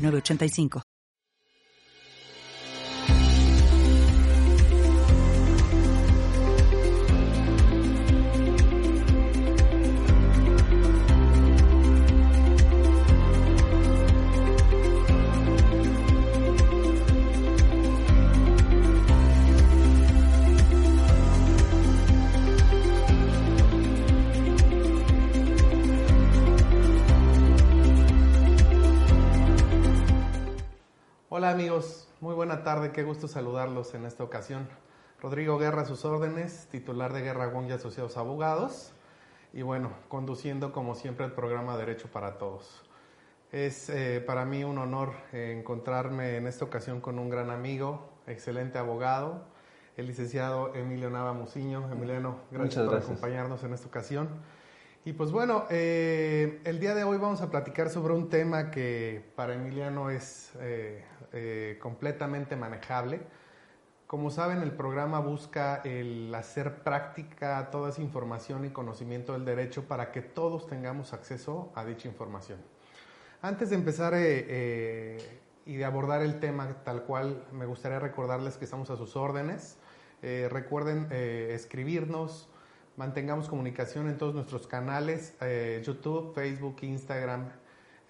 985. Hola amigos, muy buena tarde, qué gusto saludarlos en esta ocasión. Rodrigo Guerra a sus órdenes, titular de Guerra Wong y Asociados Abogados, y bueno, conduciendo como siempre el programa Derecho para Todos. Es eh, para mí un honor eh, encontrarme en esta ocasión con un gran amigo, excelente abogado, el licenciado Emilio Nava Muciño. Emiliano, gracias, por acompañarnos en esta ocasión. Y pues bueno, eh, el día de hoy vamos a platicar sobre un tema que para Emiliano es eh, eh, completamente manejable. Como saben, el programa busca el hacer práctica toda esa información y conocimiento del derecho para que todos tengamos acceso a dicha información. Antes de empezar y de abordar el tema tal cual, me gustaría recordarles que estamos a sus órdenes. recuerden escribirnos, mantengamos comunicación en todos nuestros canales, eh, YouTube, Facebook, Instagram.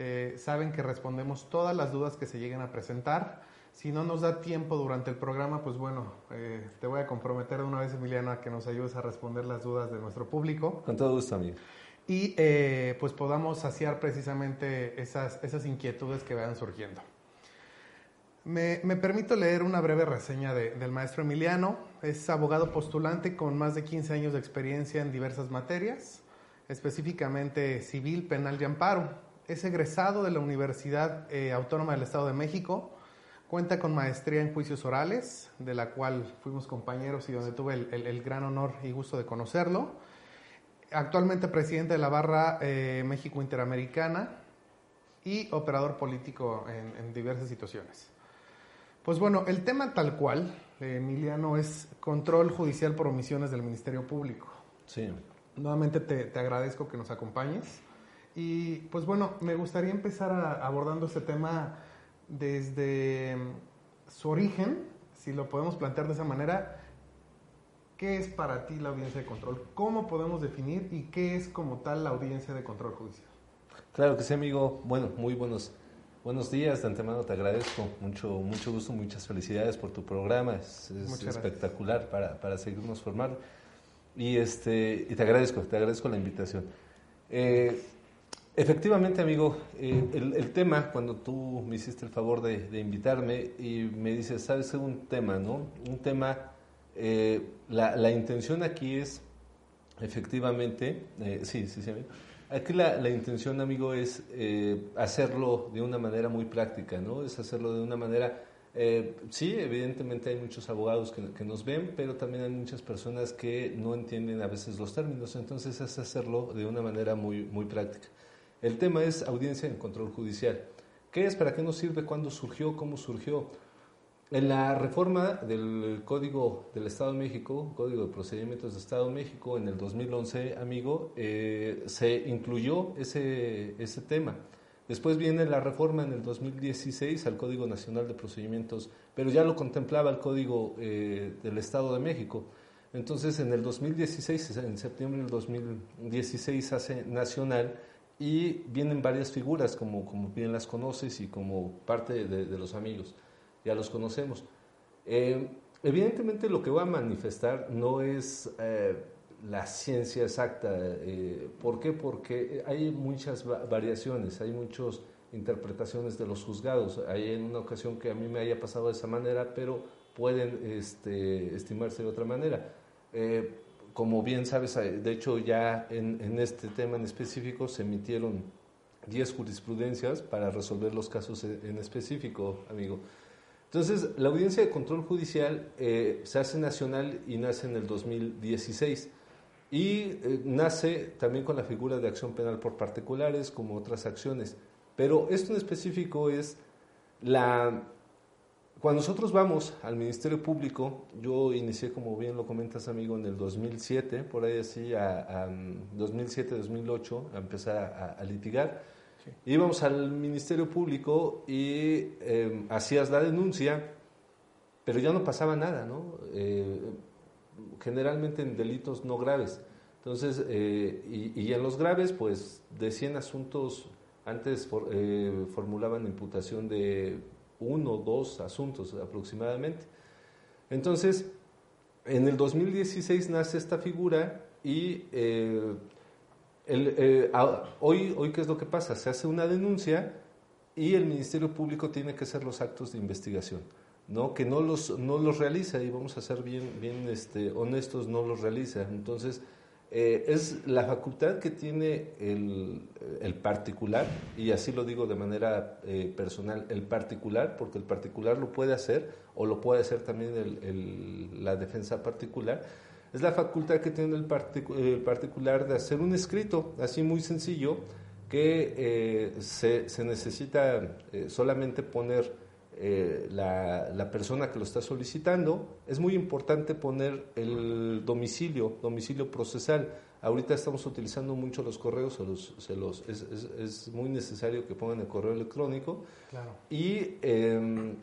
Eh, saben que respondemos todas las dudas que se lleguen a presentar. Si no nos da tiempo durante el programa, pues bueno, eh, te voy a comprometer de una vez, Emiliano, a que nos ayudes a responder las dudas de nuestro público. Con todo gusto, amigo. Y pues podamos saciar precisamente esas, esas inquietudes que vayan surgiendo. Me, permito leer una breve reseña del maestro Emiliano. Es abogado postulante con más de 15 años de experiencia en diversas materias, específicamente civil, penal y amparo. Es egresado de la Universidad eh, Autónoma del Estado de México. Cuenta con maestría en juicios orales, de la cual fuimos compañeros y donde tuve el, gran honor y gusto de conocerlo. Actualmente presidente de la Barra eh, México Interamericana y operador político en diversas situaciones. Pues bueno, el tema tal cual, Emiliano, es control judicial por omisiones del Ministerio Público. Sí. Nuevamente te, agradezco que nos acompañes. Y pues bueno, me gustaría empezar abordando este tema desde mm, su origen, si lo podemos plantear de esa manera. ¿Qué es para ti la audiencia de control? ¿Cómo podemos definir y qué es como tal la audiencia de control judicial? Claro que sí, amigo. Bueno, muy buenos Buenos días, de antemano te agradezco, mucho, mucho gusto, muchas felicidades por tu programa, es, espectacular para, para, seguirnos formando. Y, este, y te agradezco, te agradezco la invitación. Eh, efectivamente, amigo, eh, el, tema, cuando tú me hiciste el favor de, invitarme y me dices, sabes, un tema, ¿no? Un tema, eh, la, la, intención aquí es, efectivamente, sí, sí, sí, amigo Aquí la, intención, amigo, es eh, hacerlo de una manera muy práctica, ¿no? Es hacerlo de una manera... Eh, sí, evidentemente hay muchos abogados que, nos ven, pero también hay muchas personas que no entienden a veces los términos, entonces es hacerlo de una manera muy, muy práctica. El tema es audiencia en control judicial. ¿Qué es? ¿Para qué nos sirve? ¿Cuándo surgió? ¿Cómo surgió? En la reforma del Código del Estado de México, Código de Procedimientos del Estado de México, en el 2011, amigo, eh, se incluyó ese, ese tema. Después viene la reforma en el 2016 al Código Nacional de Procedimientos, pero ya lo contemplaba el Código eh, del Estado de México. Entonces, en el 2016, en septiembre del 2016, hace nacional y vienen varias figuras, como, como bien las conoces y como parte de los amigos ya los conocemos. Eh, evidentemente lo que va a manifestar no es eh, la ciencia exacta. Eh, ¿Por qué? Porque hay muchas variaciones, hay muchas interpretaciones de los juzgados. Hay en una ocasión que a mí me haya pasado de esa manera, pero pueden este, estimarse de otra manera. como bien sabes, de hecho ya en, en, este tema en específico se emitieron 10 jurisprudencias para resolver los casos en específico, amigo. Entonces, la audiencia de control judicial eh, se hace nacional y nace en el 2016 y eh, nace también con la figura de acción penal por particulares como otras acciones. Pero esto en específico es la... Cuando nosotros vamos al Ministerio Público, yo inicié, como bien lo comentas, amigo, en el 2007, por ahí así, a, 2007-2008, a empezar a litigar Íbamos al Ministerio Público y em, hacías la denuncia, pero ya no pasaba nada, ¿no? Eh, generalmente en delitos no graves. Entonces, eh, y, en los graves, pues de 100 asuntos, antes eh, formulaban imputación de uno o dos asuntos aproximadamente. Entonces, en el 2016 nace esta figura y el, eh, hoy, hoy, ¿qué es lo que pasa? Se hace una denuncia y el Ministerio Público tiene que hacer los actos de investigación, ¿no? Que no los, no los realiza, y vamos a ser bien, bien este, honestos, no los realiza. Entonces, eh, es la facultad que tiene el, el, particular, y así lo digo de manera eh, personal, el particular, porque el particular lo puede hacer, o lo puede hacer también el, la defensa particular, es la facultad que tiene el, particular de hacer un escrito, así muy sencillo, que eh, se, necesita eh, solamente poner eh, la, persona que lo está solicitando. Es muy importante poner el domicilio, domicilio procesal. Ahorita estamos utilizando mucho los correos, se los, es, es, muy necesario que pongan el correo electrónico. Y em,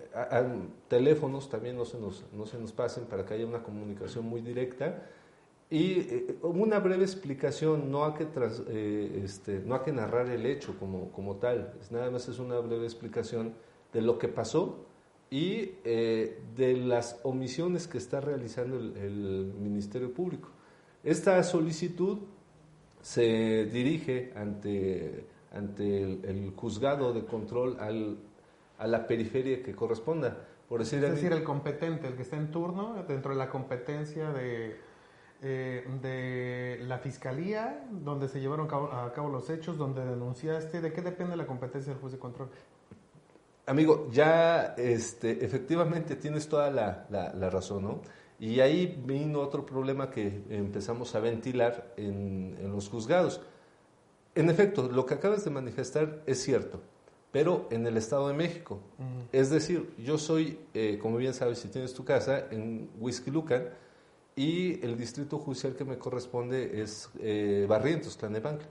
teléfonos también no se, nos, no se nos pasen para que haya una comunicación muy directa. Y eh, una breve explicación, no hay que, eh, este, no hay que narrar el hecho como, como tal, nada más es una breve explicación de lo que pasó y eh, de las omisiones que está realizando el Ministerio Público. Esta solicitud se dirige ante, ante el, juzgado de control al, a la periferia que corresponda. Por decir, es decir, el competente, el que está en turno, dentro de la competencia de, eh, de la fiscalía, donde se llevaron a cabo, los hechos, donde denunciaste, ¿de qué depende la competencia del juez de control? Amigo, ya este, efectivamente tienes toda la, la, la razón, ¿no? Y ahí vino otro problema que empezamos a ventilar en, los juzgados. En efecto, lo que acabas de manifestar es cierto, pero en el Estado de México. Es decir, yo soy, eh, como bien sabes, si tienes tu casa, en Whisky Lucan, y el distrito judicial que me corresponde es eh, Barrientos, Tlanebanca.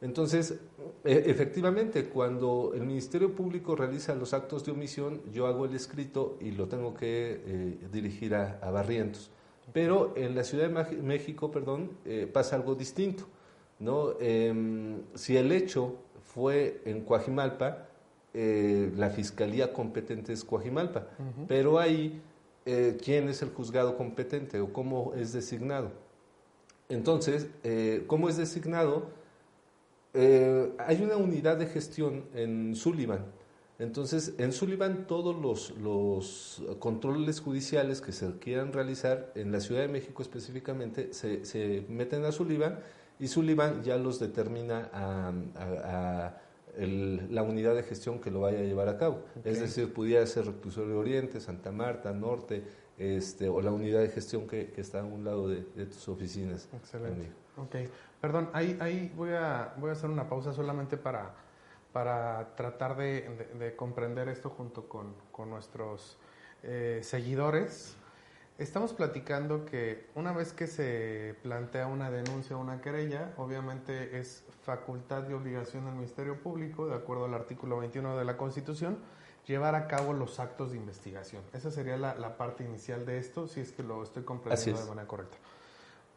Entonces, e, efectivamente, cuando el Ministerio Público realiza los actos de omisión, yo hago el escrito y lo tengo que eh, dirigir a, Barrientos. Pero en la Ciudad de México, perdón, eh, pasa algo distinto. ¿no? Em, si el hecho fue en Coajimalpa, eh, la fiscalía competente es Coajimalpa. Pero ahí, ¿quién es el juzgado competente o cómo es designado? Entonces, ¿cómo es designado? Eh, hay una unidad de gestión en Sullivan. Entonces, en Sullivan todos los, controles judiciales que se quieran realizar, en la Ciudad de México específicamente, se, meten a Sullivan y Sullivan ya los determina a, la unidad de gestión que lo vaya a llevar a cabo. Es decir, pudiera ser Reclusorio Oriente, Santa Marta, Norte, este, o la unidad de gestión que, está a un lado de, tus oficinas. Excelente. Okay. Perdón, ahí, ahí voy, a, voy a hacer una pausa solamente para, para tratar de, comprender esto junto con, con nuestros eh, seguidores. Estamos platicando que una vez que se plantea una denuncia o una querella, obviamente es facultad y obligación del Ministerio Público, de acuerdo al artículo 21 de la Constitución, llevar a cabo los actos de investigación. Esa sería la, la parte inicial de esto, si es que lo estoy comprendiendo de manera correcta.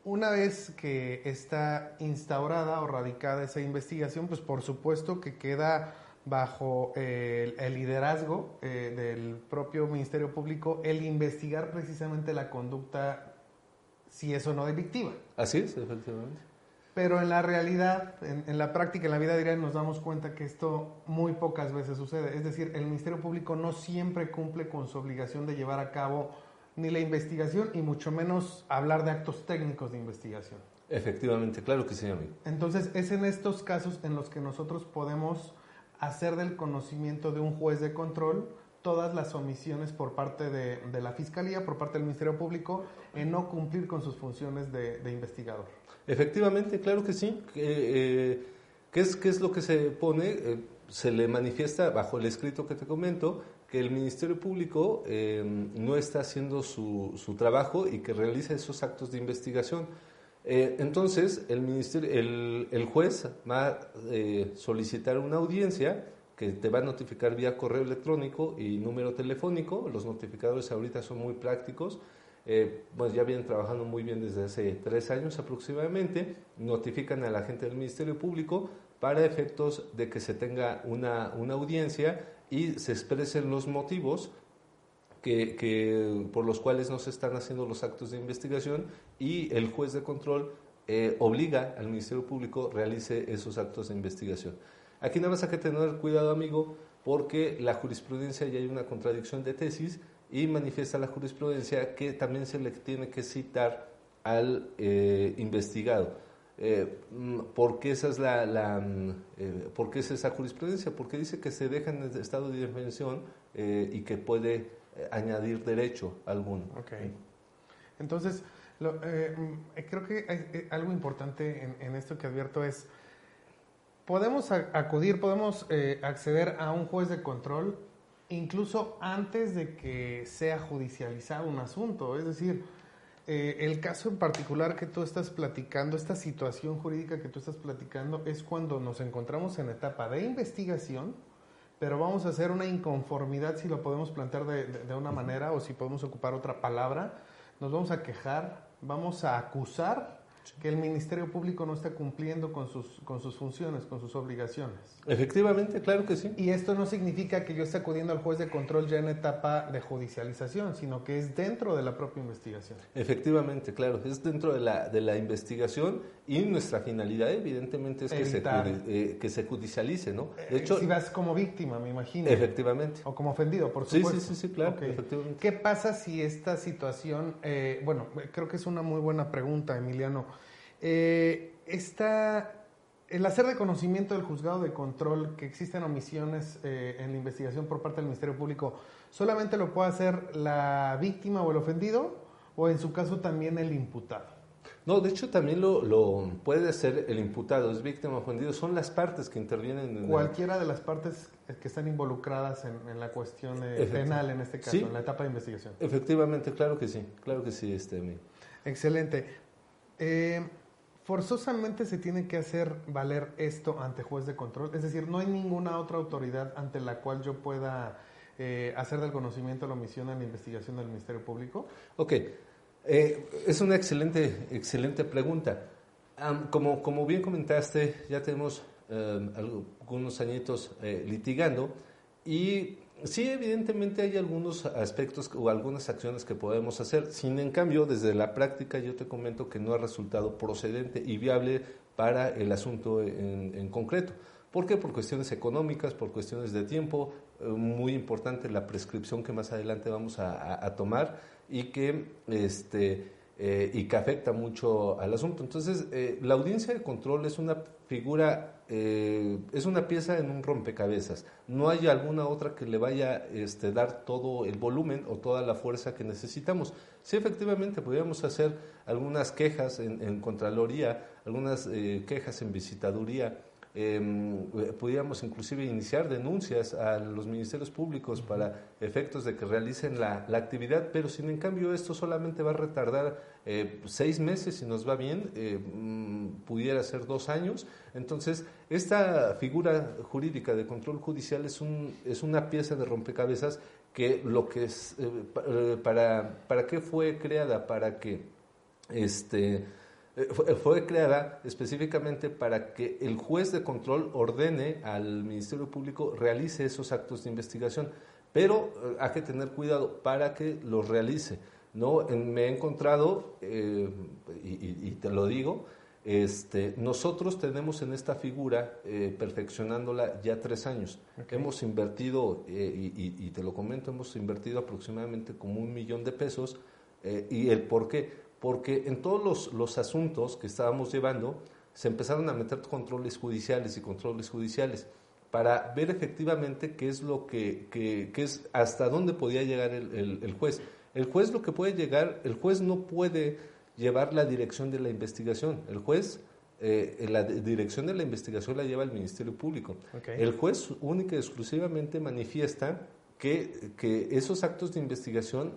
Una vez que está instaurada o radicada esa investigación, pues por supuesto que queda bajo el, liderazgo eh, del propio Ministerio Público el investigar precisamente la conducta, si es o no delictiva. Así es, efectivamente. Pero en la realidad, en, en, la práctica, en la vida diaria, nos damos cuenta que esto muy pocas veces sucede. Es decir, el Ministerio Público no siempre cumple con su obligación de llevar a cabo ni la investigación y mucho menos hablar de actos técnicos de investigación. Efectivamente, claro que sí, amigo. Entonces, es en estos casos en los que nosotros podemos hacer del conocimiento de un juez de control todas las omisiones por parte de, la Fiscalía, por parte del Ministerio Público, en no cumplir con sus funciones de, investigador. Efectivamente, claro que sí. Eh, ¿qué, es, ¿Qué es lo que se pone? Eh, se le manifiesta bajo el escrito que te comento que el Ministerio Público eh, no está haciendo su, su, trabajo y que realiza esos actos de investigación. entonces, el, ministerio, el, el, juez va a solicitar una audiencia que te va a notificar vía correo electrónico y número telefónico. Los notificadores ahorita son muy prácticos. Eh, pues ya vienen trabajando muy bien desde hace tres años aproximadamente. Notifican a la gente del Ministerio Público para efectos de que se tenga una, una audiencia y se expresen los motivos que, por los cuales no se están haciendo los actos de investigación y el juez de control eh, obliga al Ministerio Público realice esos actos de investigación. Aquí nada más hay que tener cuidado, amigo, porque la jurisprudencia ya hay una contradicción de tesis y manifiesta la jurisprudencia que también se le tiene que citar al eh, investigado. Eh, mm, ¿Por qué esa es la, mm, eh, ¿por qué es esa jurisprudencia? Porque dice que se deja en el estado de defensión y que puede añadir derecho alguno. Ok. Entonces, mm, creo que algo importante en, en esto que advierto es podemos acudir, podemos eh, acceder a un juez de control incluso antes de que sea judicializado un asunto. Es decir, eh, el caso en particular que tú estás platicando, esta situación jurídica que tú estás platicando, es cuando nos encontramos en etapa de investigación, pero vamos a hacer una inconformidad, si lo podemos plantear de, de una manera o si podemos ocupar otra palabra, nos vamos a quejar, vamos a acusar que el Ministerio Público no está cumpliendo con sus, con sus funciones, con sus obligaciones. Efectivamente, claro que sí. Y esto no significa que yo esté acudiendo al juez de control ya en etapa de judicialización, sino que es dentro de la propia investigación. Efectivamente, claro, es dentro de la, de la investigación y nuestra finalidad evidentemente es que se, eh, que se judicialice, ¿no? De hecho, si vas como víctima, me imagino. Efectivamente. O como ofendido, por supuesto. Sí, sí, sí, claro, efectivamente. ¿Qué pasa si esta situación, eh, bueno, creo que es una muy buena pregunta, Emiliano, eh, el hacer de conocimiento del juzgado de control que existen omisiones eh, en la investigación por parte del Ministerio Público, ¿solamente lo puede hacer la víctima o el ofendido o en su caso también el imputado? No, de hecho también lo, puede hacer el imputado, es víctima ofendido, son las partes que intervienen. En Cualquiera de las partes que están involucradas en, la cuestión penal, en este caso, en la etapa de investigación. Efectivamente, claro que sí, claro que sí, este, Excelente. Eh, forzosamente se tiene que hacer valer esto ante juez de control. Es decir, no hay ninguna otra autoridad ante la cual yo pueda eh, hacer del conocimiento la omisión en la investigación del Ministerio Público. Ok, eh, es una excelente, excelente pregunta. como, como bien comentaste, ya tenemos em, algunos añitos eh, litigando y Sí, evidentemente hay algunos aspectos o algunas acciones que podemos hacer. Sin en cambio, desde la práctica yo te comento que no ha resultado procedente y viable para el asunto en, concreto. ¿Por qué? Por cuestiones económicas, por cuestiones de tiempo, eh, muy importante la prescripción que más adelante vamos a, tomar y que, este, eh, y que afecta mucho al asunto. Entonces, eh, la audiencia de control es una figura eh, es una pieza en un rompecabezas. No hay alguna otra que le vaya este, dar todo el volumen o toda la fuerza que necesitamos. Sí, efectivamente, podríamos hacer algunas quejas en, Contraloría, algunas quejas en Visitaduría, eh, pudiéramos inclusive iniciar denuncias a los ministerios públicos para efectos de que realicen la, actividad, pero sin en cambio esto solamente va a retardar eh, seis meses si nos va bien, eh, mm, pudiera ser dos años. Entonces, esta figura jurídica de control judicial es, un, es una pieza de rompecabezas que lo que es, eh, para, ¿para qué fue creada? Para que este, eh, fue, creada específicamente para que el juez de control ordene al Ministerio Público realice esos actos de investigación, pero eh, hay que tener cuidado para que los realice. ¿no? me he encontrado, eh, y, te lo digo, este, nosotros tenemos en esta figura, perfeccionándola ya tres años. Hemos invertido, y, te lo comento, hemos invertido aproximadamente como un millón de pesos. ¿Y el por qué? Porque en todos los, los asuntos que estábamos llevando se empezaron a meter controles judiciales y controles judiciales para ver efectivamente qué es lo que, que, es hasta dónde podía llegar el, el, juez. El juez lo que puede llegar, el juez no puede llevar la dirección de la investigación. El juez, eh, la dirección de la investigación la lleva el Ministerio Público. El juez única y exclusivamente manifiesta que, que esos actos de investigación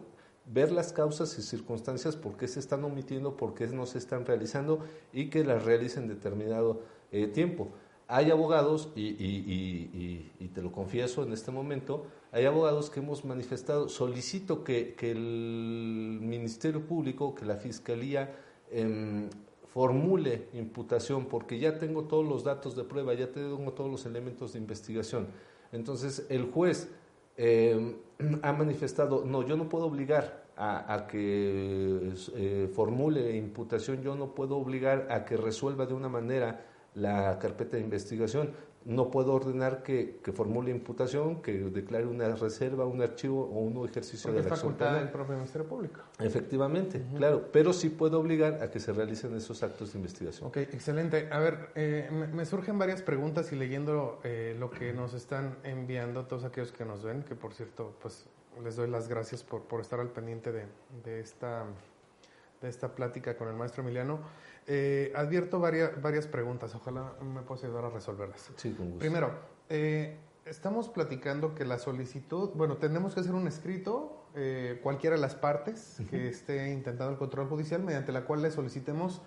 ver las causas y circunstancias por qué se están omitiendo, por qué no se están realizando y que las realicen en determinado eh, tiempo. Hay abogados, y, te lo confieso en este momento, hay abogados que hemos manifestado, solicito que, que el Ministerio Público, que la Fiscalía em, formule imputación, porque ya tengo todos los datos de prueba, ya tengo todos los elementos de investigación. Entonces, el juez em, ha manifestado, no, yo no puedo obligar a, que eh, formule imputación, yo no puedo obligar a que resuelva de una manera la carpeta de investigación. No puedo ordenar que, formule imputación, que declare una reserva, un archivo o un ejercicio de la facultad del propio Ministerio Público. Efectivamente, claro, pero sí puedo obligar a que se realicen esos actos de investigación. Ok, excelente. A ver, eh, me, surgen varias preguntas y leyendo eh, lo que nos están enviando todos aquellos que nos ven, que por cierto, pues les doy las gracias por, por estar al pendiente de, de, esta, de esta plática con el maestro Emiliano. Eh, advierto varias, varias preguntas, ojalá me puedas ayudar a resolverlas. Sí, con gusto. Primero, eh, estamos platicando que la solicitud, bueno, tenemos que hacer un escrito, eh, cualquiera de las partes que esté intentando el control judicial, mediante la cual le solicitemos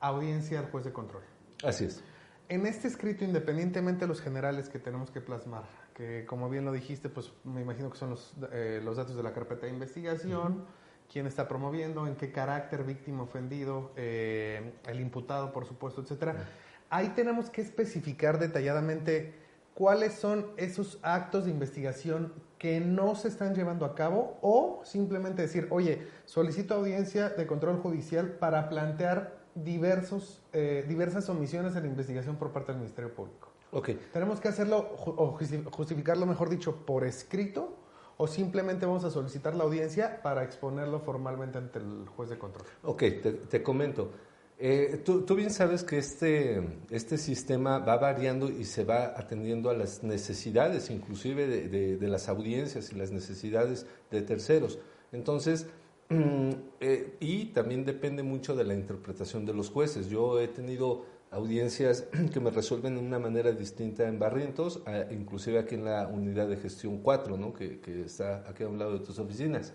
audiencia al juez de control. Así es. En este escrito, independientemente de los generales que tenemos que plasmar, que como bien lo dijiste, pues me imagino que son los, los datos de la carpeta de investigación, quién está promoviendo, en qué carácter, víctima ofendido, eh, el imputado, por supuesto, etcétera. Ahí tenemos que especificar detalladamente cuáles son esos actos de investigación que no se están llevando a cabo o simplemente decir, oye, solicito audiencia de control judicial para plantear diversos, eh, diversas omisiones en la investigación por parte del Ministerio Público. Okay. Tenemos que hacerlo o justificarlo, mejor dicho, por escrito o simplemente vamos a solicitar la audiencia para exponerlo formalmente ante el juez de control? Ok, te, comento. Eh, tú, bien sabes que este, este sistema va variando y se va atendiendo a las necesidades, inclusive de, las audiencias y las necesidades de terceros. Entonces, mm, eh, y también depende mucho de la interpretación de los jueces. Yo he tenido audiencias que me resuelven de una manera distinta en Barrientos, inclusive aquí en la unidad de gestión 4, ¿no? que, que está aquí a un lado de tus oficinas.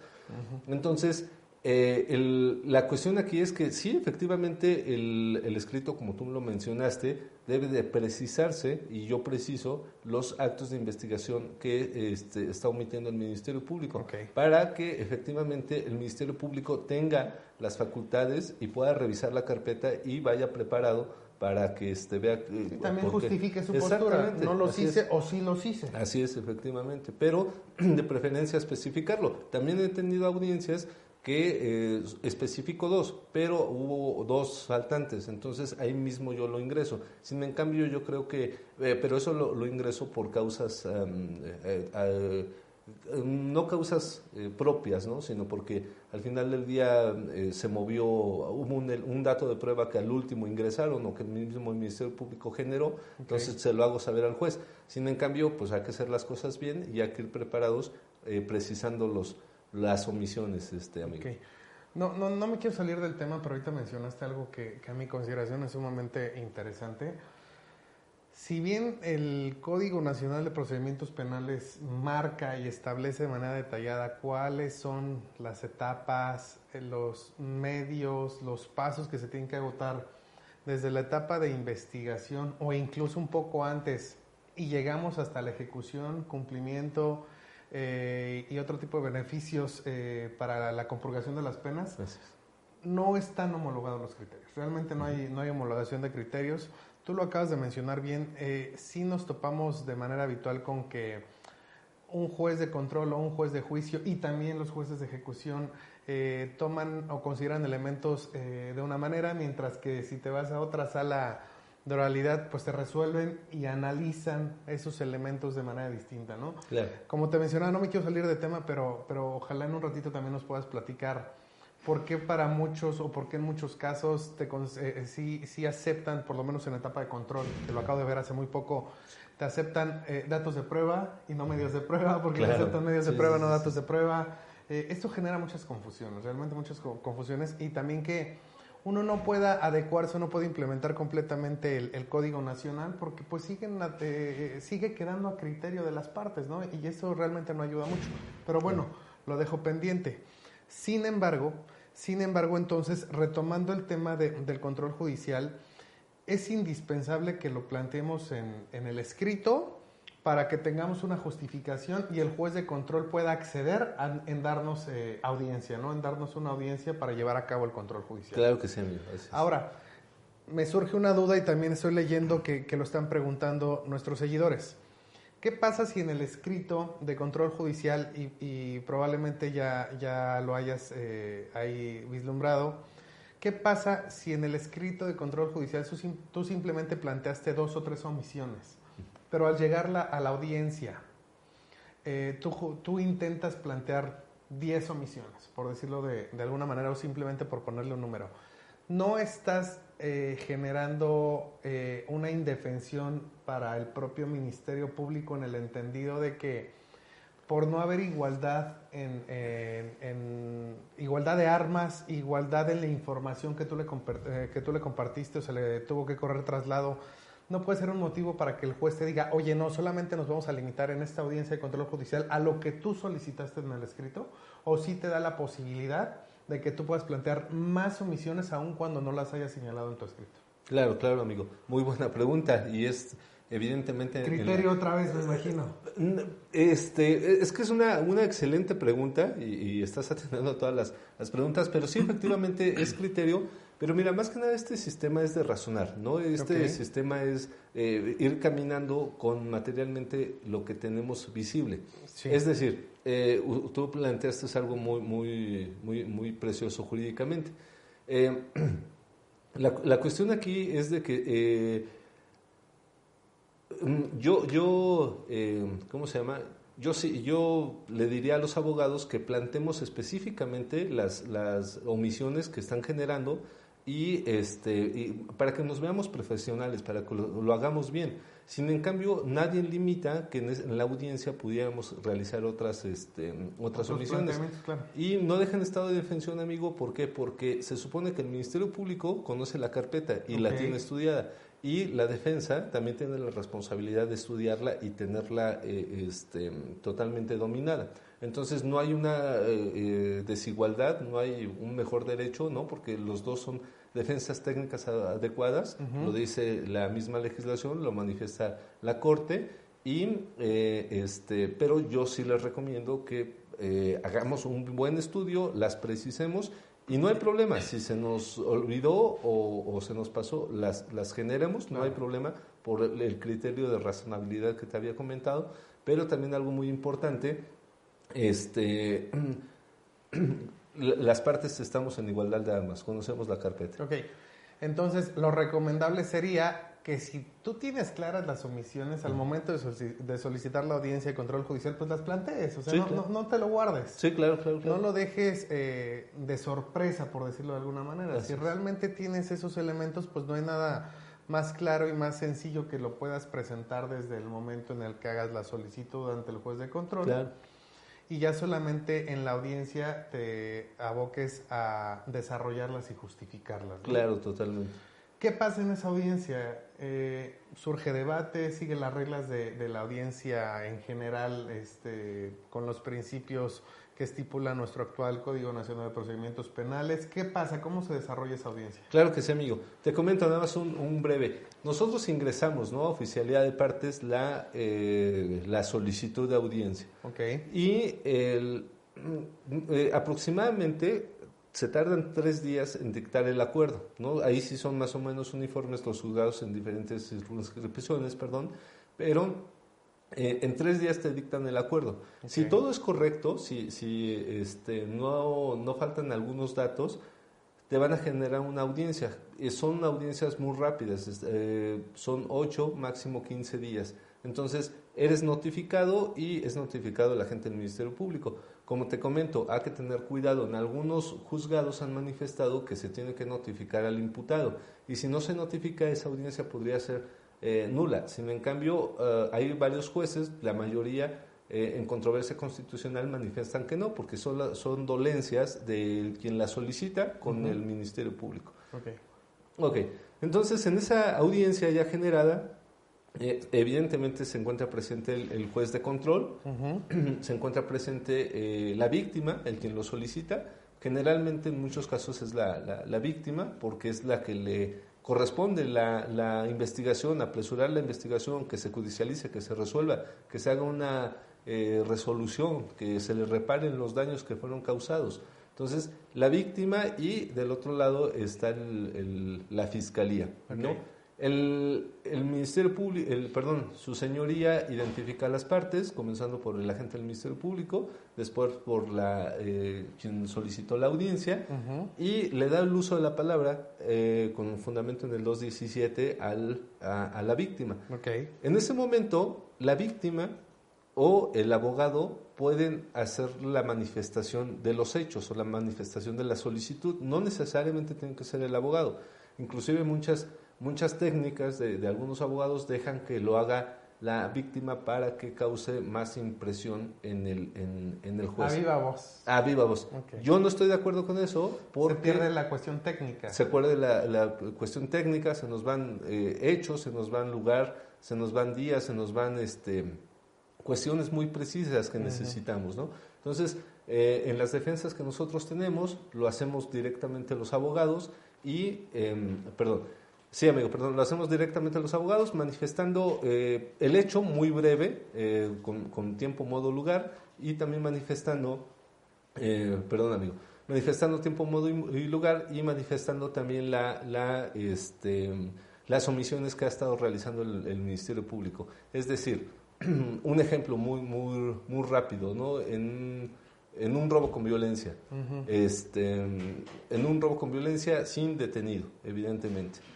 Entonces, eh, el, la cuestión aquí es que sí, efectivamente, el, el, escrito, como tú lo mencionaste, debe de precisarse, y yo preciso, los actos de investigación que este, está omitiendo el Ministerio Público, para que efectivamente el Ministerio Público tenga las facultades y pueda revisar la carpeta y vaya preparado para que este vea también justifique su postura. No los hice o sí los hice. Así es efectivamente. Pero de preferencia especificarlo. También he tenido audiencias que eh, especifico dos pero hubo dos faltantes. Entonces ahí mismo yo lo ingreso. Sin en cambio yo creo que eh, pero eso lo, ingreso por causas eh, no causas eh, propias, ¿no? sino porque al final del día eh, se movió, hubo un, dato de prueba que al último ingresaron o que el mismo Ministerio Público generó, entonces se lo hago saber al juez. Sin en cambio, pues hay que hacer las cosas bien y hay que ir preparados eh, precisando los, las omisiones, este amigo. No, no, no me quiero salir del tema, pero ahorita mencionaste algo que, que a mi consideración es sumamente interesante si bien el Código Nacional de Procedimientos Penales marca y establece de manera detallada cuáles son las etapas, eh, los medios, los pasos que se tienen que agotar desde la etapa de investigación o incluso un poco antes y llegamos hasta la ejecución, cumplimiento eh, y otro tipo de beneficios eh, para la compurgación de las penas, no están homologados los criterios. Realmente no hay, no hay homologación de criterios tú lo acabas de mencionar bien, eh, sí nos topamos de manera habitual con que un juez de control o un juez de juicio y también los jueces de ejecución eh, toman o consideran elementos eh, de una manera, mientras que si te vas a otra sala de oralidad, pues te resuelven y analizan esos elementos de manera distinta, ¿no? Claro. Como te mencionaba, no me quiero salir de tema, pero, pero ojalá en un ratito también nos puedas platicar ¿Por qué para muchos o por qué en muchos casos te, eh, sí, aceptan, por lo menos en la etapa de control, que lo acabo de ver hace muy poco, te aceptan eh, datos de prueba y no medios de prueba, porque te aceptan medios de prueba, no datos de prueba? Eh, esto genera muchas confusiones, realmente muchas confusiones y también que uno no pueda adecuarse, no puede implementar completamente el, código nacional porque pues siguen, sigue quedando a criterio de las partes, ¿no? Y eso realmente no ayuda mucho. Pero bueno, lo dejo pendiente. Sin embargo, sin embargo, entonces, retomando el tema del control judicial, es indispensable que lo planteemos en, el escrito para que tengamos una justificación y el juez de control pueda acceder en darnos eh, audiencia, ¿no? En darnos una audiencia para llevar a cabo el control judicial. Claro que sí, Ahora, me surge una duda y también estoy leyendo que lo están preguntando nuestros seguidores. ¿Qué pasa si en el escrito de control judicial, y, probablemente ya, ya lo hayas eh, ahí vislumbrado, qué pasa si en el escrito de control judicial tú, simplemente planteaste dos o tres omisiones, pero al llegar a la audiencia, eh, tú, intentas plantear diez omisiones, por decirlo de, de alguna manera, o simplemente por ponerle un número? no estás eh, generando una indefensión para el propio Ministerio Público en el entendido de que por no haber igualdad en, igualdad de armas, igualdad en la información que tú, le eh, que tú le compartiste o se le tuvo que correr traslado, no puede ser un motivo para que el juez te diga, oye, no, solamente nos vamos a limitar en esta audiencia de control judicial a lo que tú solicitaste en el escrito, o sí te da la posibilidad de que tú puedas plantear más omisiones aun cuando no las hayas señalado en tu escrito. Claro, claro, amigo. Muy buena pregunta y es evidentemente... Criterio otra vez, me imagino. Este, es que es una, una excelente pregunta y, estás atendiendo todas las, las, preguntas, pero sí, efectivamente es criterio. Pero mira, más que nada este sistema es de razonar, ¿no? Este sistema es eh, ir caminando con materialmente lo que tenemos visible. Es decir, eh, tú planteaste algo muy, muy, muy, muy precioso jurídicamente. Eh, la, cuestión aquí es de que eh, mm, yo, yo ¿cómo se llama? Yo, sí, yo le diría a los abogados que plantemos específicamente las, las omisiones que están generando y, este, para que nos veamos profesionales, para que lo hagamos bien sin en cambio, nadie limita que en, la audiencia pudiéramos realizar otras, este, otras omisiones. Y no dejan estado de defensión, amigo. ¿Por qué? Porque se supone que el Ministerio Público conoce la carpeta y la tiene estudiada. Y la defensa también tiene la responsabilidad de estudiarla y tenerla eh, este, totalmente dominada. Entonces no hay una eh, eh, desigualdad, no hay un mejor derecho, ¿no? Porque los dos son defensas técnicas adecuadas, lo dice la misma legislación, lo manifiesta la Corte, y, eh, este, pero yo sí les recomiendo que eh, hagamos un buen estudio, las precisemos y no hay problema, si se nos olvidó o, se nos pasó, las, las generemos, no hay problema por el criterio de razonabilidad que te había comentado, pero también algo muy importante, este las partes estamos en igualdad de armas, conocemos la carpeta. Ok, entonces lo recomendable sería que si tú tienes claras las omisiones al momento de, solicitar la audiencia de control judicial, pues las plantees, o sea, no, te lo guardes. Sí, claro, claro. No lo dejes eh, de sorpresa, por decirlo de alguna manera. si realmente tienes esos elementos, pues no hay nada más claro y más sencillo que lo puedas presentar desde el momento en el que hagas la solicitud ante el juez de control. Claro y ya solamente en la audiencia te aboques a desarrollarlas y justificarlas. Claro, totalmente. ¿Qué pasa en esa audiencia? Eh, ¿Surge debate? ¿Sigue las reglas de, de, la audiencia en general este, con los principios que estipula nuestro actual Código Nacional de Procedimientos Penales. ¿Qué pasa? ¿Cómo se desarrolla esa audiencia? Claro que sí, amigo. Te comento nada más un, breve. Nosotros ingresamos, ¿no? Oficialidad de partes, la, eh, la solicitud de audiencia. Ok. Y el, eh, aproximadamente se tardan tres días en dictar el acuerdo, ¿no? Ahí sí son más o menos uniformes los juzgados en diferentes circunscripciones, perdón, pero eh, en tres días te dictan el acuerdo. Si todo es correcto, si, si este, no, no faltan algunos datos, te van a generar una audiencia. Y son audiencias muy rápidas, eh, son 8, máximo 15 días. Entonces, eres notificado y es notificado la gente del Ministerio Público. Como te comento, hay que tener cuidado. En algunos juzgados han manifestado que se tiene que notificar al imputado y si no se notifica esa audiencia podría ser eh, nula. Sin en cambio, eh, hay varios jueces, la mayoría eh, en controversia constitucional manifiestan que no, porque son, son dolencias de quien la solicita con el Ministerio Público. Okay. ok, entonces en esa audiencia ya generada, eh, evidentemente se encuentra presente el, juez de control, se encuentra presente eh, la víctima, el quien lo solicita. Generalmente en muchos casos es la, la, víctima porque es la que le corresponde la, la, investigación, apresurar la investigación, que se judicialice, que se resuelva, que se haga una eh, resolución, que se le reparen los daños que fueron causados. Entonces, la víctima y del otro lado está la fiscalía. ¿no? El, Ministerio Público, el, perdón, su señoría identifica las partes, comenzando por el agente del Ministerio Público, después por la eh, quien solicitó la audiencia, y le da el uso de la palabra eh, con fundamento en el 217 al, a, la víctima. Okay. En ese momento, la víctima o el abogado pueden hacer la manifestación de los hechos o la manifestación de la solicitud. No necesariamente tiene que ser el abogado. Inclusive muchas muchas técnicas de, algunos abogados dejan que lo haga la víctima para que cause más impresión en el, en, el juez. A viva voz. A viva voz. Yo no estoy de acuerdo con eso porque... Se pierde la cuestión técnica. Se pierde la, cuestión técnica, se nos van eh, hechos, se nos van lugar, se nos van días, se nos van este, cuestiones muy precisas que necesitamos, ¿no? Entonces, eh, en las defensas que nosotros tenemos, lo hacemos directamente los abogados y, em, perdón, Sí, amigo, perdón, lo hacemos directamente a los abogados, manifestando eh, el hecho muy breve, eh, con, tiempo, modo, lugar, y también manifestando, eh, perdón, amigo, manifestando tiempo, modo y, lugar, y manifestando también la, la, este, las omisiones que ha estado realizando el, Ministerio Público. Es decir, un ejemplo muy, muy, muy rápido, ¿no? En, en un robo con violencia, este, en un robo con violencia sin detenido, evidentemente.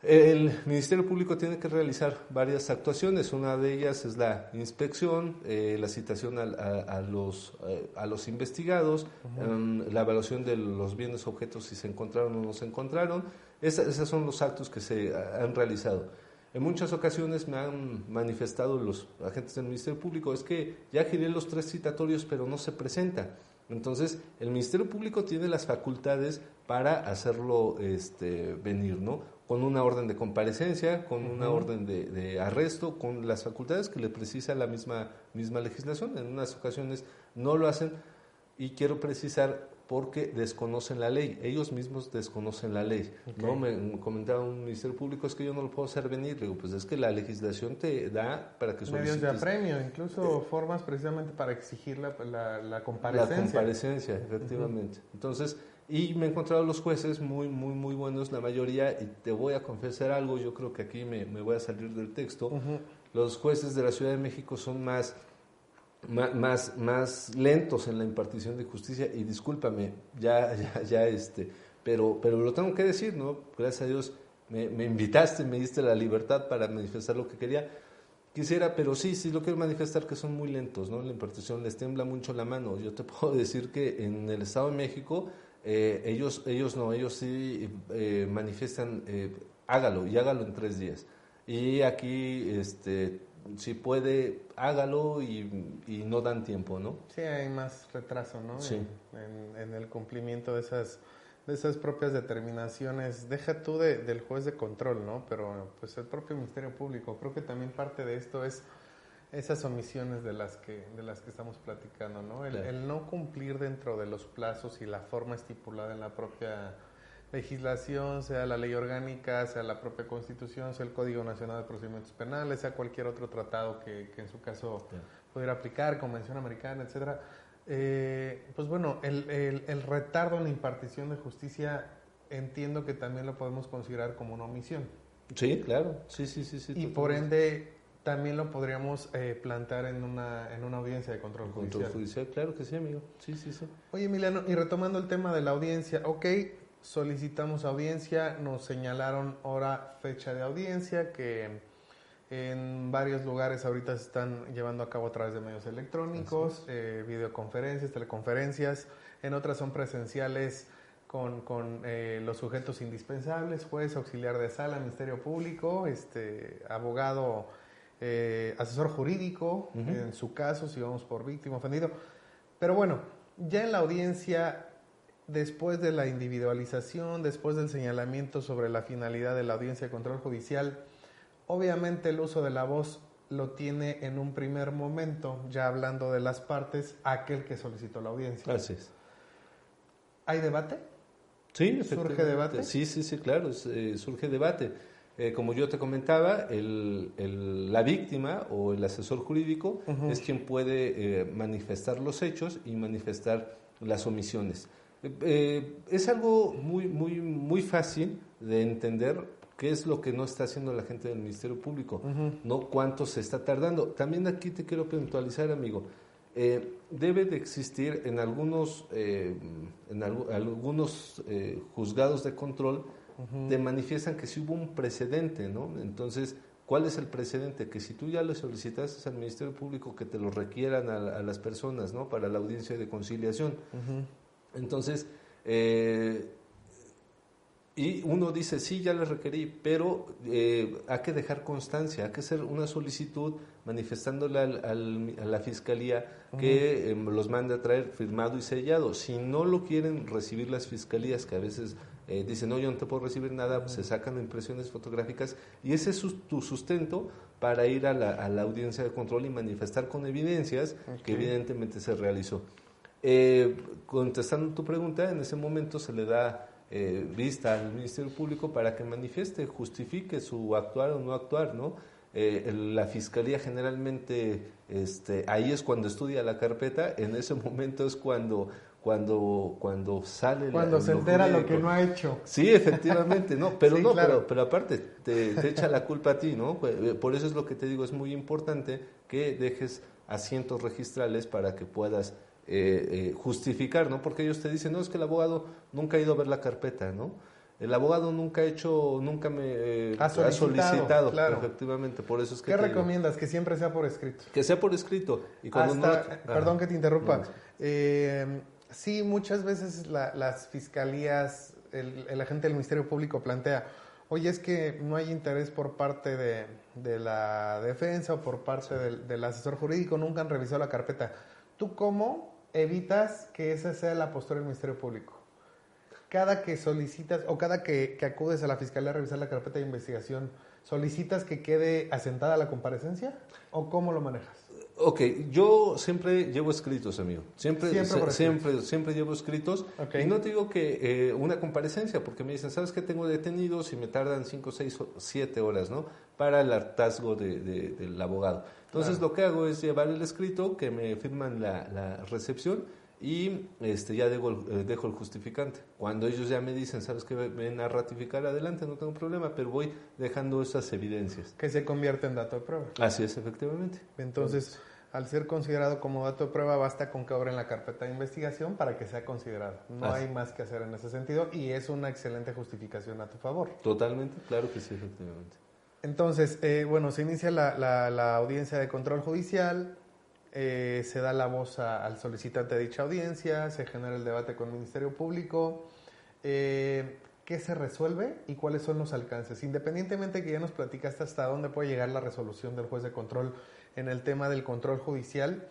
El Ministerio Público tiene que realizar varias actuaciones. Una de ellas es la inspección, eh, la citación a, los, eh, a los investigados, em, la evaluación de los bienes objetos si se encontraron o no se encontraron. esos son los actos que se han realizado. En muchas ocasiones me han manifestado los agentes del Ministerio Público, es que ya giré los tres citatorios pero no se presenta. Entonces, el Ministerio Público tiene las facultades para hacerlo este, venir, ¿no? Con una orden de comparecencia, con una orden de, arresto, con las facultades que le precisa la misma, misma legislación. En unas ocasiones no lo hacen y quiero precisar porque desconocen la ley, ellos mismos desconocen la ley. ¿no? Me, comentaba un ministerio público, es que yo no lo puedo hacer venir, digo, pues es que la legislación te da para que solicites... Medios de apremio, incluso formas precisamente para exigir la, la, comparecencia. La comparecencia, efectivamente. Entonces, y me he encontrado los jueces muy, muy, muy buenos, la mayoría, y te voy a confesar algo, yo creo que aquí me, me voy a salir del texto. Los jueces de la Ciudad de México son más, más, más, lentos en la impartición de justicia, y discúlpame, ya, ya, ya, este, pero, pero lo tengo que decir, ¿no? Gracias a Dios me, me invitaste, me diste la libertad para manifestar lo que quería. Quisiera, pero sí, sí lo quiero manifestar que son muy lentos, ¿no? La impartición les tiembla mucho la mano. Yo te puedo decir que en el Estado de México eh, ellos, ellos no, ellos sí eh, manifiestan, eh, hágalo y hágalo en tres días. Y aquí, este, si puede, hágalo y, y, no dan tiempo, ¿no? Sí, hay más retraso, ¿no? Sí. En, en, el cumplimiento de esas, de esas propias determinaciones. Deja tú de, del juez de control, ¿no? Pero pues el propio Ministerio Público. Creo que también parte de esto es esas omisiones de las que, de las que estamos platicando, ¿no? El, no cumplir dentro de los plazos y la forma estipulada en la propia legislación, sea la ley orgánica, sea la propia constitución, sea el Código Nacional de Procedimientos Penales, sea cualquier otro tratado que, en su caso pudiera aplicar, Convención Americana, etcétera. Eh, pues bueno, el, el, retardo en la impartición de justicia entiendo que también lo podemos considerar como una omisión. Sí, claro, sí, sí, sí. sí y por ende también lo podríamos eh, plantar en una, en una audiencia de control, control judicial. claro que sí, amigo. Sí, sí, sí. Oye, Emiliano, y retomando el tema de la audiencia, ok, solicitamos audiencia, nos señalaron hora, fecha de audiencia, que En varios lugares ahorita se están llevando a cabo a través de medios electrónicos, eh, videoconferencias, teleconferencias. En otras son presenciales con, con eh, los sujetos indispensables, juez, auxiliar de sala, ministerio público, este, abogado, eh, asesor jurídico, en su caso, si vamos por víctima, ofendido. Pero bueno, ya en la audiencia, después de la individualización, después del señalamiento sobre la finalidad de la audiencia de control judicial, obviamente el uso de la voz lo tiene en un primer momento, ya hablando de las partes, aquel que solicitó la audiencia. Así es. ¿Hay debate? Sí, ¿Surge debate? Sí, sí, sí, claro, eh, surge debate. Eh, como yo te comentaba, el, la víctima o el asesor jurídico es quien puede eh, manifestar los hechos y manifestar las omisiones. Es algo muy, muy, muy fácil de entender qué es lo que no está haciendo la gente del Ministerio Público, no cuánto se está tardando. También aquí te quiero puntualizar, amigo. Eh, debe de existir en algunos, eh, en algunos eh, juzgados de control, te manifiestan que si hubo un precedente, ¿no? Entonces, ¿cuál es el precedente? Que si tú ya le solicitaste al Ministerio Público que te lo requieran a, las personas, ¿no? Para la audiencia de conciliación. Entonces, y uno dice, sí, ya le requerí, pero hay que dejar constancia, hay que hacer una solicitud manifestándole a la fiscalía que em, los mande a traer firmado y sellado. Si no lo quieren recibir las fiscalías, que a veces eh, dicen, no, yo no te puedo recibir nada, pues se sacan impresiones fotográficas y ese es tu sustento para ir a la, audiencia de control y manifestar con evidencias que evidentemente se realizó. Eh, contestando tu pregunta, en ese momento se le da eh, vista al Ministerio Público para que manifieste, justifique su actuar o no actuar, ¿no? Eh, la fiscalía generalmente este, ahí es cuando estudia la carpeta, en ese momento es cuando cuando cuando sale cuando se entera lo que no ha hecho. Sí efectivamente no pero no pero, pero aparte te, echa la culpa a ti no eh, por eso es lo que te digo es muy importante que dejes asientos registrales para que puedas eh, justificar no porque ellos te dicen no es que el abogado nunca ha ido a ver la carpeta no el abogado nunca ha hecho, nunca me eh, ha solicitado, claro. efectivamente, por eso es que... ¿Qué recomiendas? Que siempre sea por escrito. Que sea por escrito. Y cuando perdón que te interrumpa. Eh, sí, muchas veces las fiscalías, el, agente del Ministerio Público plantea, oye, es que no hay interés por parte de, la defensa o por parte del, del asesor jurídico, nunca han revisado la carpeta. ¿Tú cómo evitas que esa sea la postura del Ministerio Público? cada que solicitas o cada que, acudes a la fiscalía a revisar la carpeta de investigación, ¿solicitas que quede asentada la comparecencia o cómo lo manejas? Ok, yo siempre llevo escritos, amigo. Siempre, siempre, siempre, llevo escritos. Y no te digo que eh, una comparecencia, porque me dicen, ¿sabes qué? Tengo detenidos y me tardan 5, 6, 7 horas, ¿no? Para el hartazgo del abogado. Entonces, lo que hago es llevar el escrito, que me firman la, la recepción y este, ya dejo, eh, dejo, el justificante. Cuando ellos ya me dicen, sabes que ven a ratificar adelante, no tengo problema, pero voy dejando esas evidencias. Que se convierte en dato de prueba. Así es, efectivamente. Entonces, al ser considerado como dato de prueba, basta con que abren la carpeta de investigación para que sea considerado. No hay más que hacer en ese sentido y es una excelente justificación a tu favor. Totalmente, claro que sí, efectivamente. Entonces, eh, bueno, se inicia la, la, la audiencia de control judicial, eh, se da la voz al solicitante de dicha audiencia, se genera el debate con el Ministerio Público. Eh, ¿Qué se resuelve y cuáles son los alcances? Independientemente que ya nos platicaste hasta dónde puede llegar la resolución del juez de control en el tema del control judicial,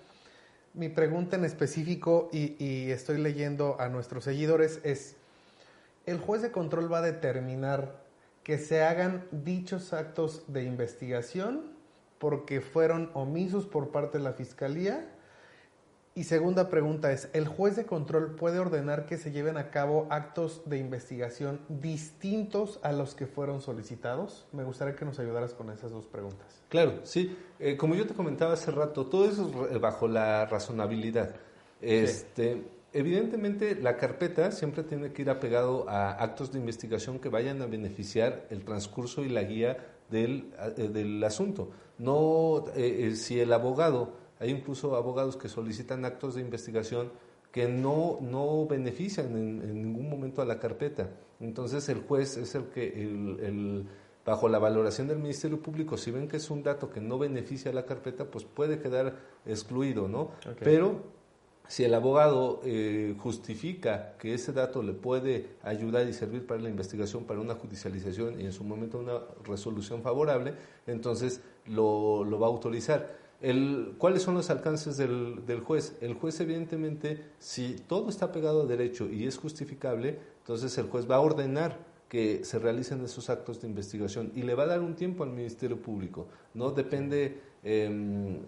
mi pregunta en específico, y, y estoy leyendo a nuestros seguidores, es, ¿el juez de control va a determinar que se hagan dichos actos de investigación porque fueron omisos por parte de la Fiscalía? Y segunda pregunta es, ¿el juez de control puede ordenar que se lleven a cabo actos de investigación distintos a los que fueron solicitados? Me gustaría que nos ayudaras con esas dos preguntas. Claro, sí. Eh, como yo te comentaba hace rato, todo eso es bajo la razonabilidad. Este, Evidentemente, la carpeta siempre tiene que ir apegado a actos de investigación que vayan a beneficiar el transcurso y la guía del, eh, del asunto. No, eh, si el abogado, hay incluso abogados que solicitan actos de investigación que no, no benefician en, ningún momento a la carpeta. Entonces el juez es el que, el, bajo la valoración del Ministerio Público, si ven que es un dato que no beneficia a la carpeta, pues puede quedar excluido, ¿no? Pero si el abogado eh, justifica que ese dato le puede ayudar y servir para la investigación, para una judicialización y en su momento una resolución favorable, entonces lo, lo va a autorizar. El, ¿Cuáles son los alcances del, del, juez? El juez, evidentemente, si todo está pegado a derecho y es justificable, entonces el juez va a ordenar que se realicen esos actos de investigación y le va a dar un tiempo al Ministerio Público. No depende, em,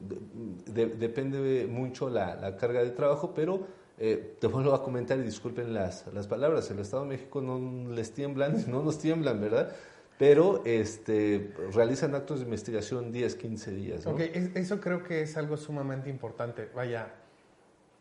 depende mucho la, la, carga de trabajo, pero eh, te vuelvo a comentar y disculpen las, las palabras, el Estado de México no les tiemblan, no nos tiemblan, ¿verdad? Pero este, realizan actos de investigación 10, 15 días. ¿no? eso creo que es algo sumamente importante. Vaya,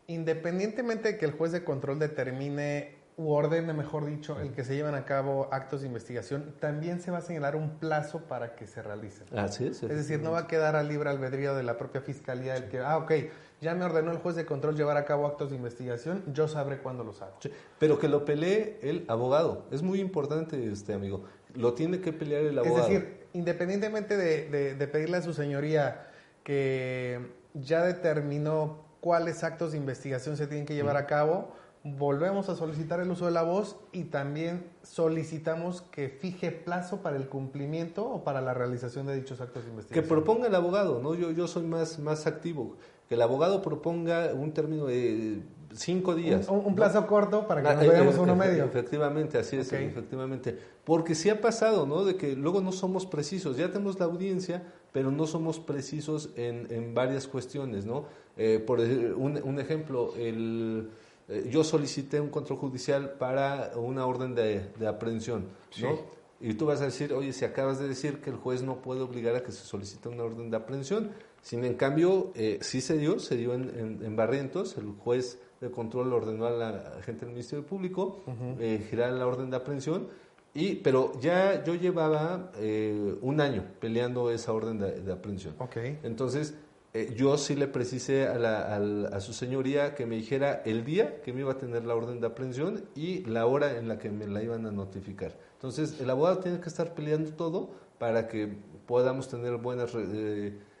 independientemente de que el juez de control determine u ordene, mejor dicho, el que se lleven a cabo actos de investigación, también se va a señalar un plazo para que se realicen. Así es. Es decir, no va a quedar a libre albedrío de la propia fiscalía el que, ah, ok, ya me ordenó el juez de control llevar a cabo actos de investigación, yo sabré cuándo los hago. pero que lo pelee el abogado. Es muy importante, este amigo. Lo tiene que pelear el abogado. Es decir, independientemente de, pedirle a su señoría que ya determinó cuáles actos de investigación se tienen que llevar a cabo, volvemos a solicitar el uso de la voz y también solicitamos que fije plazo para el cumplimiento o para la realización de dichos actos de investigación. Que proponga el abogado, ¿no? Yo, yo soy más, más activo. Que el abogado proponga un término de cinco días. Un, plazo corto para que ah, nos veamos uno medio. Efectivamente, así es, efectivamente. Porque sí ha pasado, ¿no? De que luego no somos precisos. Ya tenemos la audiencia, pero no somos precisos en, en varias cuestiones, ¿no? Eh, por un, un ejemplo, el, eh, yo solicité un control judicial para una orden de, de aprehensión, ¿no? Y tú vas a decir, oye, si acabas de decir que el juez no puede obligar a que se solicite una orden de aprehensión, sin en cambio, eh, sí se dio, se dio en, en, en Barrientos, el juez de control ordenó a la gente del Ministerio Público eh, girar la orden de aprehensión, y, pero ya yo llevaba eh, un año peleando esa orden de, aprehensión. Okay. Entonces, eh, yo sí le precisé a, la, a, su señoría que me dijera el día que me iba a tener la orden de aprehensión y la hora en la que me la iban a notificar. Entonces, el abogado tiene que estar peleando todo para que podamos tener buenas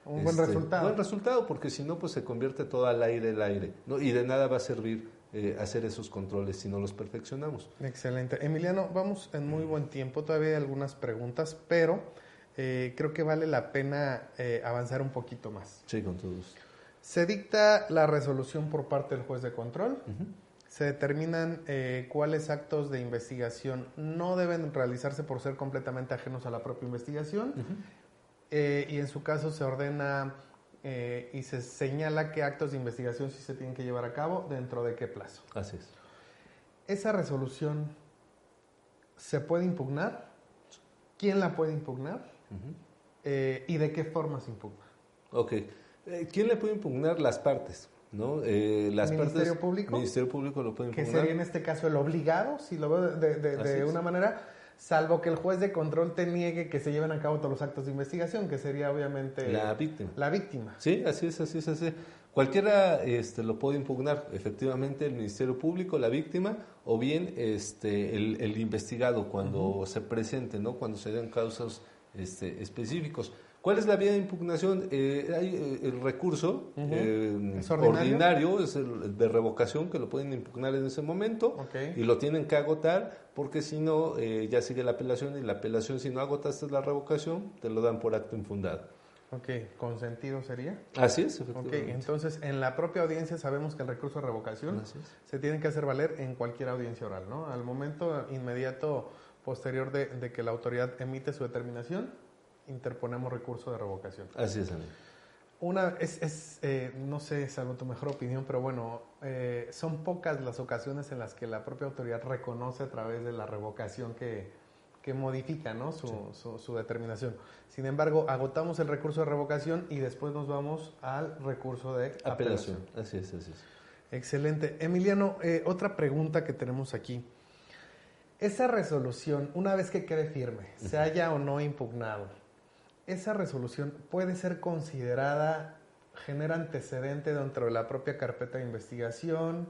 un buen este, resultado. buen resultado, porque si no, pues se convierte todo al aire el aire, ¿no? Y de nada va a servir eh, hacer esos controles si no los perfeccionamos. Excelente. Emiliano, vamos en muy buen tiempo, todavía hay algunas preguntas, pero eh, creo que vale la pena eh, avanzar un poquito más. Sí, con todos. Se dicta la resolución por parte del juez de control. Se determinan cuáles actos de investigación no deben realizarse por ser completamente ajenos a la propia investigación eh, y en su caso se ordena eh, y se señala qué actos de investigación sí se tienen que llevar a cabo, dentro de qué plazo. Así es. ¿Esa resolución se puede impugnar? ¿Quién la puede impugnar? Eh, ¿Y de qué forma se impugna? Ok. ¿Quién le puede impugnar? Las partes. ¿no? las ¿Ministerio Público? Ministerio Público lo puede impugnar. Que sería en este caso el obligado, si lo veo de, de una manera salvo que el juez de control te niegue que se lleven a cabo todos los actos de investigación, que sería obviamente la víctima. La víctima. Sí, así es, así es, así. Cualquiera este, lo puede impugnar, efectivamente, el Ministerio Público, la víctima, o bien este, el, investigado cuando se presente, ¿no? cuando se den causas este, específicos. ¿Cuál es la vía de impugnación? Eh, hay eh, el recurso eh, ordinario? es el de revocación que lo pueden impugnar en ese momento y lo tienen que agotar porque si no ya sigue la apelación y la apelación si no agotaste la revocación te lo dan por acto infundado. Ok, ¿consentido sería? Así es, efectivamente. Ok, entonces en la propia audiencia sabemos que el recurso de revocación se tiene que hacer valer en cualquier audiencia oral, ¿no? Al momento inmediato posterior de, de que la autoridad emite su determinación, interponemos recurso de revocación. Así es, amigo. Una, es, es eh, no sé, salvo tu mejor opinión, pero bueno, eh, son pocas las ocasiones en las que la propia autoridad reconoce a través de la revocación que, que modifica ¿no? su, su, determinación. Sin embargo, agotamos el recurso de revocación y después nos vamos al recurso de apelación. Así es, así es. Excelente. Emiliano, eh, otra pregunta que tenemos aquí. Esa resolución, una vez que quede firme, se haya o no impugnado, esa resolución puede ser considerada, genera antecedente dentro de la propia carpeta de investigación,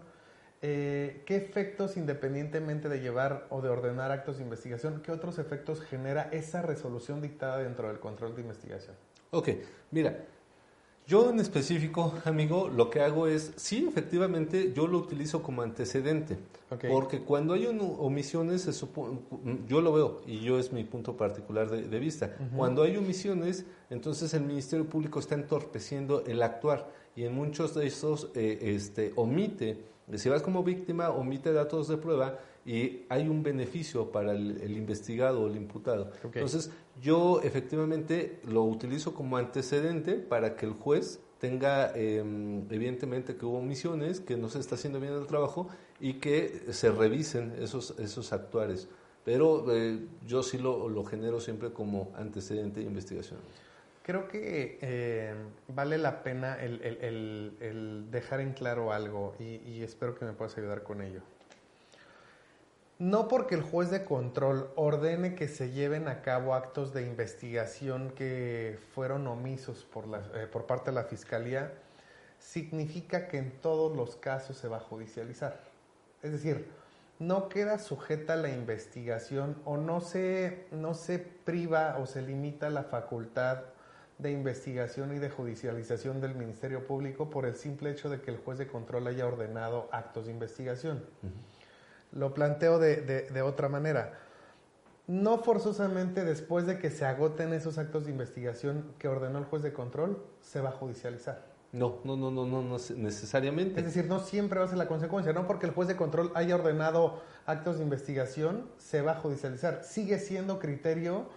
eh, ¿qué efectos, independientemente de llevar o de ordenar actos de investigación, qué otros efectos genera esa resolución dictada dentro del control de investigación? Ok, mira, yo en específico, amigo, lo que hago es, sí, efectivamente, yo lo utilizo como antecedente, porque cuando hay omisiones, se yo lo veo, y yo es mi punto particular de, vista, cuando hay omisiones, entonces el Ministerio Público está entorpeciendo el actuar, y en muchos de esos eh, este, omite si vas como víctima, omite datos de prueba y hay un beneficio para el, investigado o el imputado. Entonces, yo efectivamente lo utilizo como antecedente para que el juez tenga, em, evidentemente, que hubo omisiones, que no se está haciendo bien el trabajo y que se revisen esos, esos actuares. Pero eh, yo sí lo, lo genero siempre como antecedente de investigación creo que eh, vale la pena el, dejar en claro algo y, espero que me puedas ayudar con ello. No porque el juez de control ordene que se lleven a cabo actos de investigación que fueron omisos por, eh, por parte de la Fiscalía, significa que en todos los casos se va a judicializar. Es decir, no queda sujeta la investigación o no se priva o se limita la facultad de investigación y de judicialización del Ministerio Público por el simple hecho de que el juez de control haya ordenado actos de investigación. Lo planteo de, otra manera. No forzosamente después de que se agoten esos actos de investigación que ordenó el juez de control, se va a judicializar. No, no, no, no, no, no necesariamente. Es decir, no siempre va a ser la consecuencia, no porque el juez de control haya ordenado actos de investigación, se va a judicializar. Sigue siendo criterio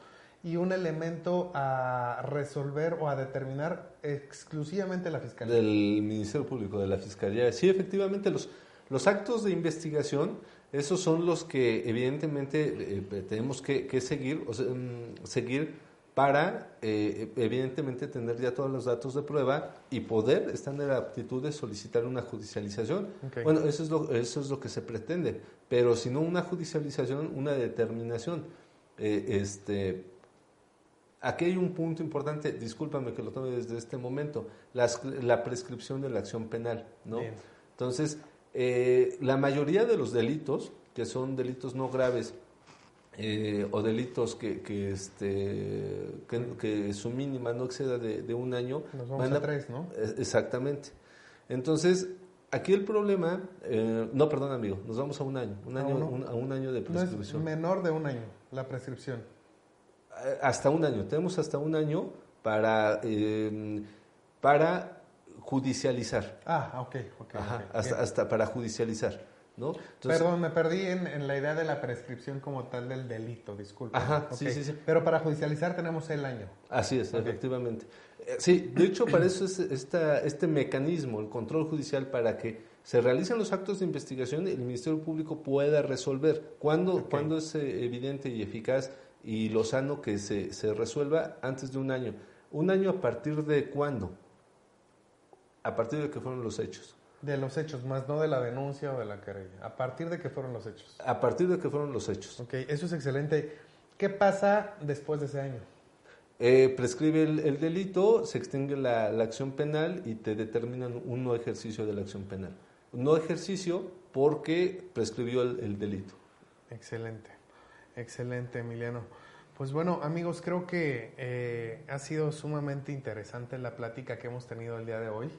y un elemento a resolver o a determinar exclusivamente la Fiscalía. Del Ministerio Público, de la Fiscalía. Sí, efectivamente, los, los actos de investigación, esos son los que evidentemente eh, tenemos que, seguir, o mm, seguir para, eh, evidentemente, tener ya todos los datos de prueba y poder estar en la aptitud de solicitar una judicialización. Bueno, eso es, lo, eso es lo que se pretende, pero si no una judicialización, una determinación. Eh, este, Aquí hay un punto importante, discúlpame que lo tome desde este momento, la prescripción de la acción penal, ¿no? Entonces, eh, la mayoría de los delitos, que son delitos no graves eh, o delitos que, que, este, que, su mínima no exceda de, un año, nos vamos a, tres, ¿no? Eh, exactamente. Entonces, aquí el problema, no, perdón, amigo, nos vamos a un año, un año, a un año de prescripción. No es menor de un año la prescripción. Eh, hasta un año, tenemos hasta un año para, em, para judicializar. Ah, ok, ok. hasta, hasta, para judicializar. ¿no? Perdón, me perdí en, la idea de la prescripción como tal del delito, disculpe. Ajá, sí, sí, sí. Pero para judicializar tenemos el año. Así es, efectivamente. Eh, sí, de hecho, para eso es esta, este mecanismo, el control judicial, para que se realicen los actos de investigación y el Ministerio Público pueda resolver. cuando cuando es eh, evidente y eficaz y lo sano que se, se resuelva antes de un año. ¿Un año a partir de cuándo? A partir de que fueron los hechos. De los hechos, más no de la denuncia o de la querella. A partir de que fueron los hechos. A partir de que fueron los hechos. Ok, eso es excelente. ¿Qué pasa después de ese año? Eh, prescribe el, delito, se extingue la, acción penal y te determinan un no ejercicio de la acción penal. No ejercicio porque prescribió el delito. Excelente. Excelente, Emiliano. Pues bueno, amigos, creo que eh, ha sido sumamente interesante la plática que hemos tenido el día de hoy.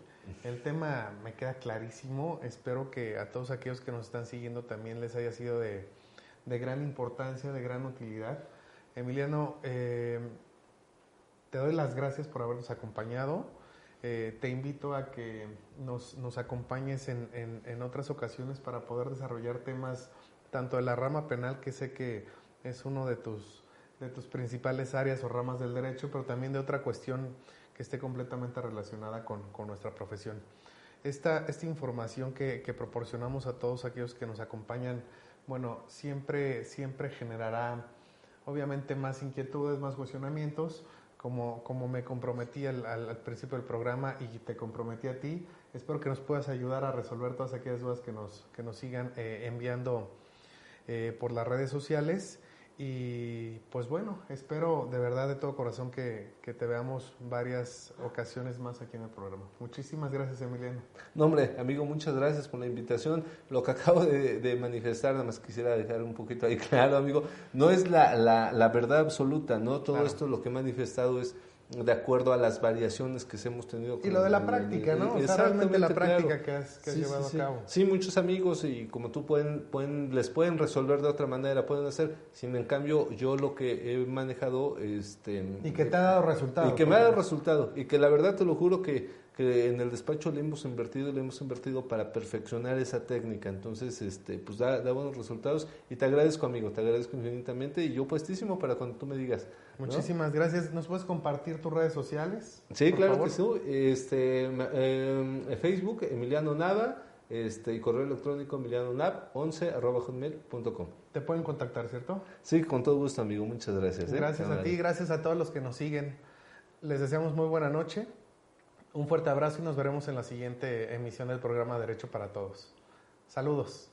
El tema me queda clarísimo. Espero que a todos aquellos que nos están siguiendo también les haya sido de, gran importancia, de gran utilidad. Emiliano, eh, te doy las gracias por habernos acompañado. Eh, te invito a que nos, nos acompañes en, en otras ocasiones para poder desarrollar temas tanto de la rama penal, que sé que es uno de tus, de tus principales áreas o ramas del derecho, pero también de otra cuestión que esté completamente relacionada con, nuestra profesión. Esta, esta información que, proporcionamos a todos aquellos que nos acompañan, bueno, siempre, siempre generará obviamente más inquietudes, más cuestionamientos, como, como me comprometí al, al, principio del programa y te comprometí a ti. Espero que nos puedas ayudar a resolver todas aquellas dudas que nos, que nos sigan eh, enviando eh, por las redes sociales Y pues bueno, espero de verdad de todo corazón que, que, te veamos varias ocasiones más aquí en el programa. Muchísimas gracias, Emiliano. No, hombre, amigo, muchas gracias por la invitación. Lo que acabo de, manifestar, nada más quisiera dejar un poquito ahí claro, amigo, no es la, la, la verdad absoluta, ¿no? Todo esto lo que he manifestado es de acuerdo a las variaciones que hemos tenido. y lo de la práctica, ¿no? O sea, realmente la práctica que has, llevado a cabo. Sí, muchos amigos y como tú pueden, pueden, les pueden resolver de otra manera, pueden hacer. Sin en cambio, yo lo que he manejado, este... Y que te ha dado resultado. Y que me ha dado resultado. Y que la verdad te lo juro que que en el despacho le hemos invertido le hemos invertido para perfeccionar esa técnica. Entonces, este, pues da, da, buenos resultados y te agradezco, amigo, te agradezco infinitamente y yo puestísimo para cuando tú me digas. Muchísimas gracias. ¿Nos puedes compartir tus redes sociales? Sí, claro que sí. Este, eh, Facebook, Emiliano Nava, este, y correo electrónico emilianonav 11 arroba hotmail.com. Te pueden contactar, ¿cierto? Sí, con todo gusto, amigo. Muchas gracias. ¿eh? Gracias a ti, gracias a todos los que nos siguen. Les deseamos muy buena noche. Un fuerte abrazo y nos veremos en la siguiente emisión del programa Derecho para Todos. Saludos.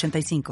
906985.